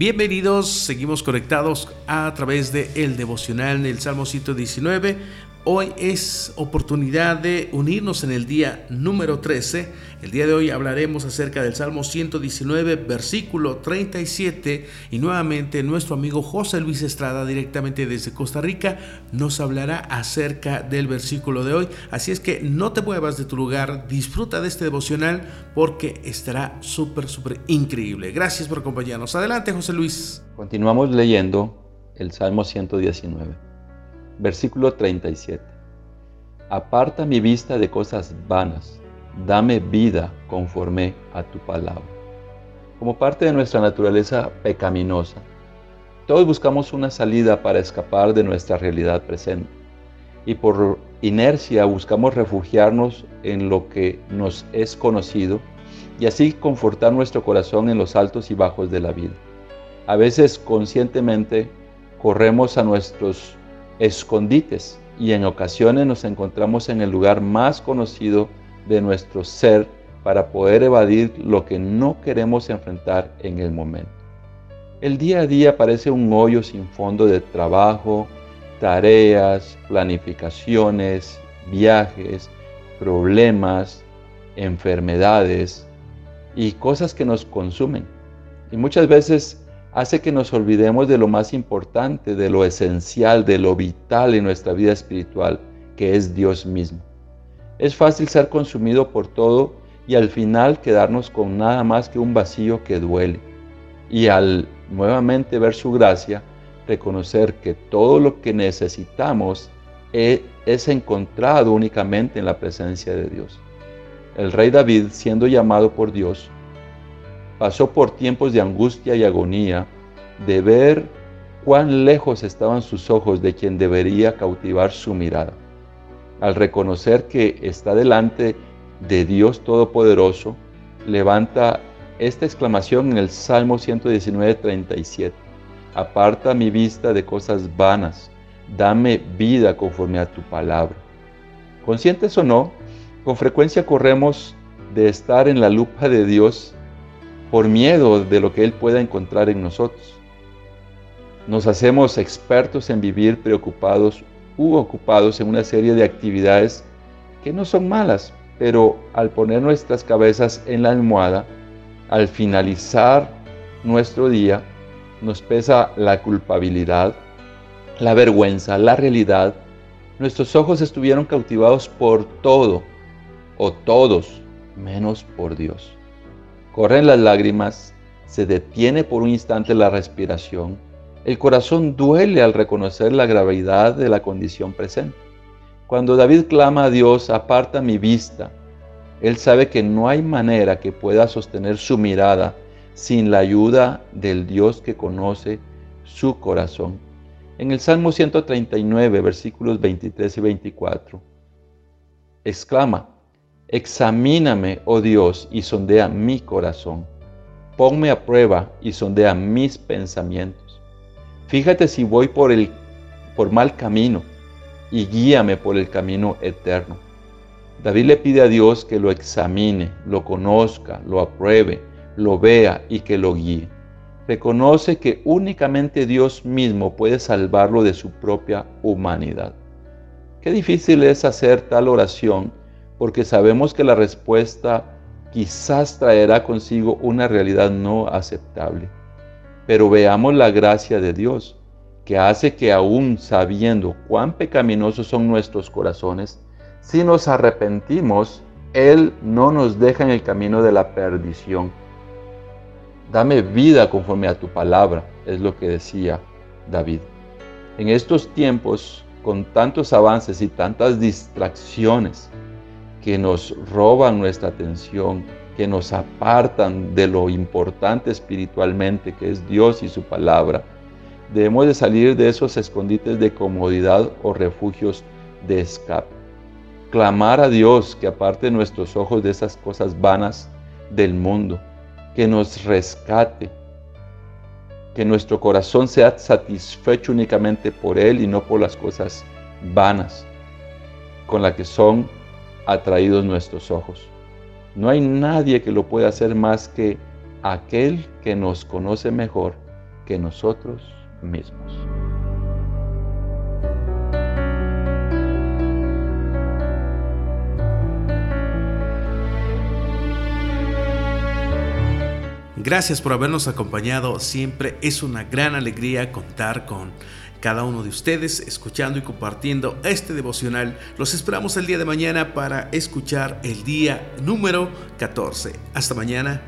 Bienvenidos, seguimos conectados a través de el devocional del Salmo 119. Hoy es oportunidad de unirnos en el día número 13. El día de hoy hablaremos acerca del Salmo 119, versículo 37. Y nuevamente nuestro amigo José Luis Estrada, directamente desde Costa Rica, nos hablará acerca del versículo de hoy. Así es que no te muevas de tu lugar, disfruta de este devocional porque estará súper, súper increíble. Gracias por acompañarnos. Adelante, José Luis. Continuamos leyendo el Salmo 119 Versículo 37. Aparta mi vista de cosas vanas, dame vida conforme a tu palabra. Como parte de nuestra naturaleza pecaminosa, todos buscamos una salida para escapar de nuestra realidad presente y por inercia buscamos refugiarnos en lo que nos es conocido y así confortar nuestro corazón en los altos y bajos de la vida. A veces conscientemente corremos a nuestros escondites y en ocasiones nos encontramos en el lugar más conocido de nuestro ser para poder evadir lo que no queremos enfrentar en el momento. El día a día parece un hoyo sin fondo de trabajo, tareas, planificaciones, viajes, problemas, enfermedades y cosas que nos consumen. Y muchas veces hace que nos olvidemos de lo más importante, de lo esencial, de lo vital en nuestra vida espiritual, que es Dios mismo. Es fácil ser consumido por todo y al final quedarnos con nada más que un vacío que duele. Y al nuevamente ver su gracia, reconocer que todo lo que necesitamos e, es encontrado únicamente en la presencia de Dios. El rey David, siendo llamado por Dios, pasó por tiempos de angustia y agonía, de ver cuán lejos estaban sus ojos de quien debería cautivar su mirada. Al reconocer que está delante de Dios Todopoderoso, levanta esta exclamación en el Salmo 119, 37. Aparta mi vista de cosas vanas, dame vida conforme a tu palabra. Conscientes o no, con frecuencia corremos de estar en la lupa de Dios por miedo de lo que Él pueda encontrar en nosotros. Nos hacemos expertos en vivir preocupados u ocupados en una serie de actividades que no son malas, pero al poner nuestras cabezas en la almohada, al finalizar nuestro día, nos pesa la culpabilidad, la vergüenza, la realidad. Nuestros ojos estuvieron cautivados por todo o todos, menos por Dios. Corren las lágrimas, se detiene por un instante la respiración, el corazón duele al reconocer la gravedad de la condición presente. Cuando David clama a Dios, aparta mi vista, él sabe que no hay manera que pueda sostener su mirada sin la ayuda del Dios que conoce su corazón. En el Salmo 139, versículos 23 y 24, exclama, Examíname, oh Dios, y sondea mi corazón. Ponme a prueba y sondea mis pensamientos. Fíjate si voy por el por mal camino y guíame por el camino eterno. David le pide a Dios que lo examine, lo conozca, lo apruebe, lo vea y que lo guíe. Reconoce que únicamente Dios mismo puede salvarlo de su propia humanidad. Qué difícil es hacer tal oración porque sabemos que la respuesta quizás traerá consigo una realidad no aceptable. Pero veamos la gracia de Dios, que hace que aún sabiendo cuán pecaminosos son nuestros corazones, si nos arrepentimos, Él no nos deja en el camino de la perdición. Dame vida conforme a tu palabra, es lo que decía David. En estos tiempos, con tantos avances y tantas distracciones, que nos roban nuestra atención, que nos apartan de lo importante espiritualmente que es Dios y su palabra. Debemos de salir de esos escondites de comodidad o refugios de escape. Clamar a Dios que aparte nuestros ojos de esas cosas vanas del mundo, que nos rescate, que nuestro corazón sea satisfecho únicamente por Él y no por las cosas vanas con las que son atraídos nuestros ojos. No hay nadie que lo pueda hacer más que aquel que nos conoce mejor que nosotros mismos. Gracias por habernos acompañado. Siempre es una gran alegría contar con cada uno de ustedes escuchando y compartiendo este devocional. Los esperamos el día de mañana para escuchar el día número 14. Hasta mañana.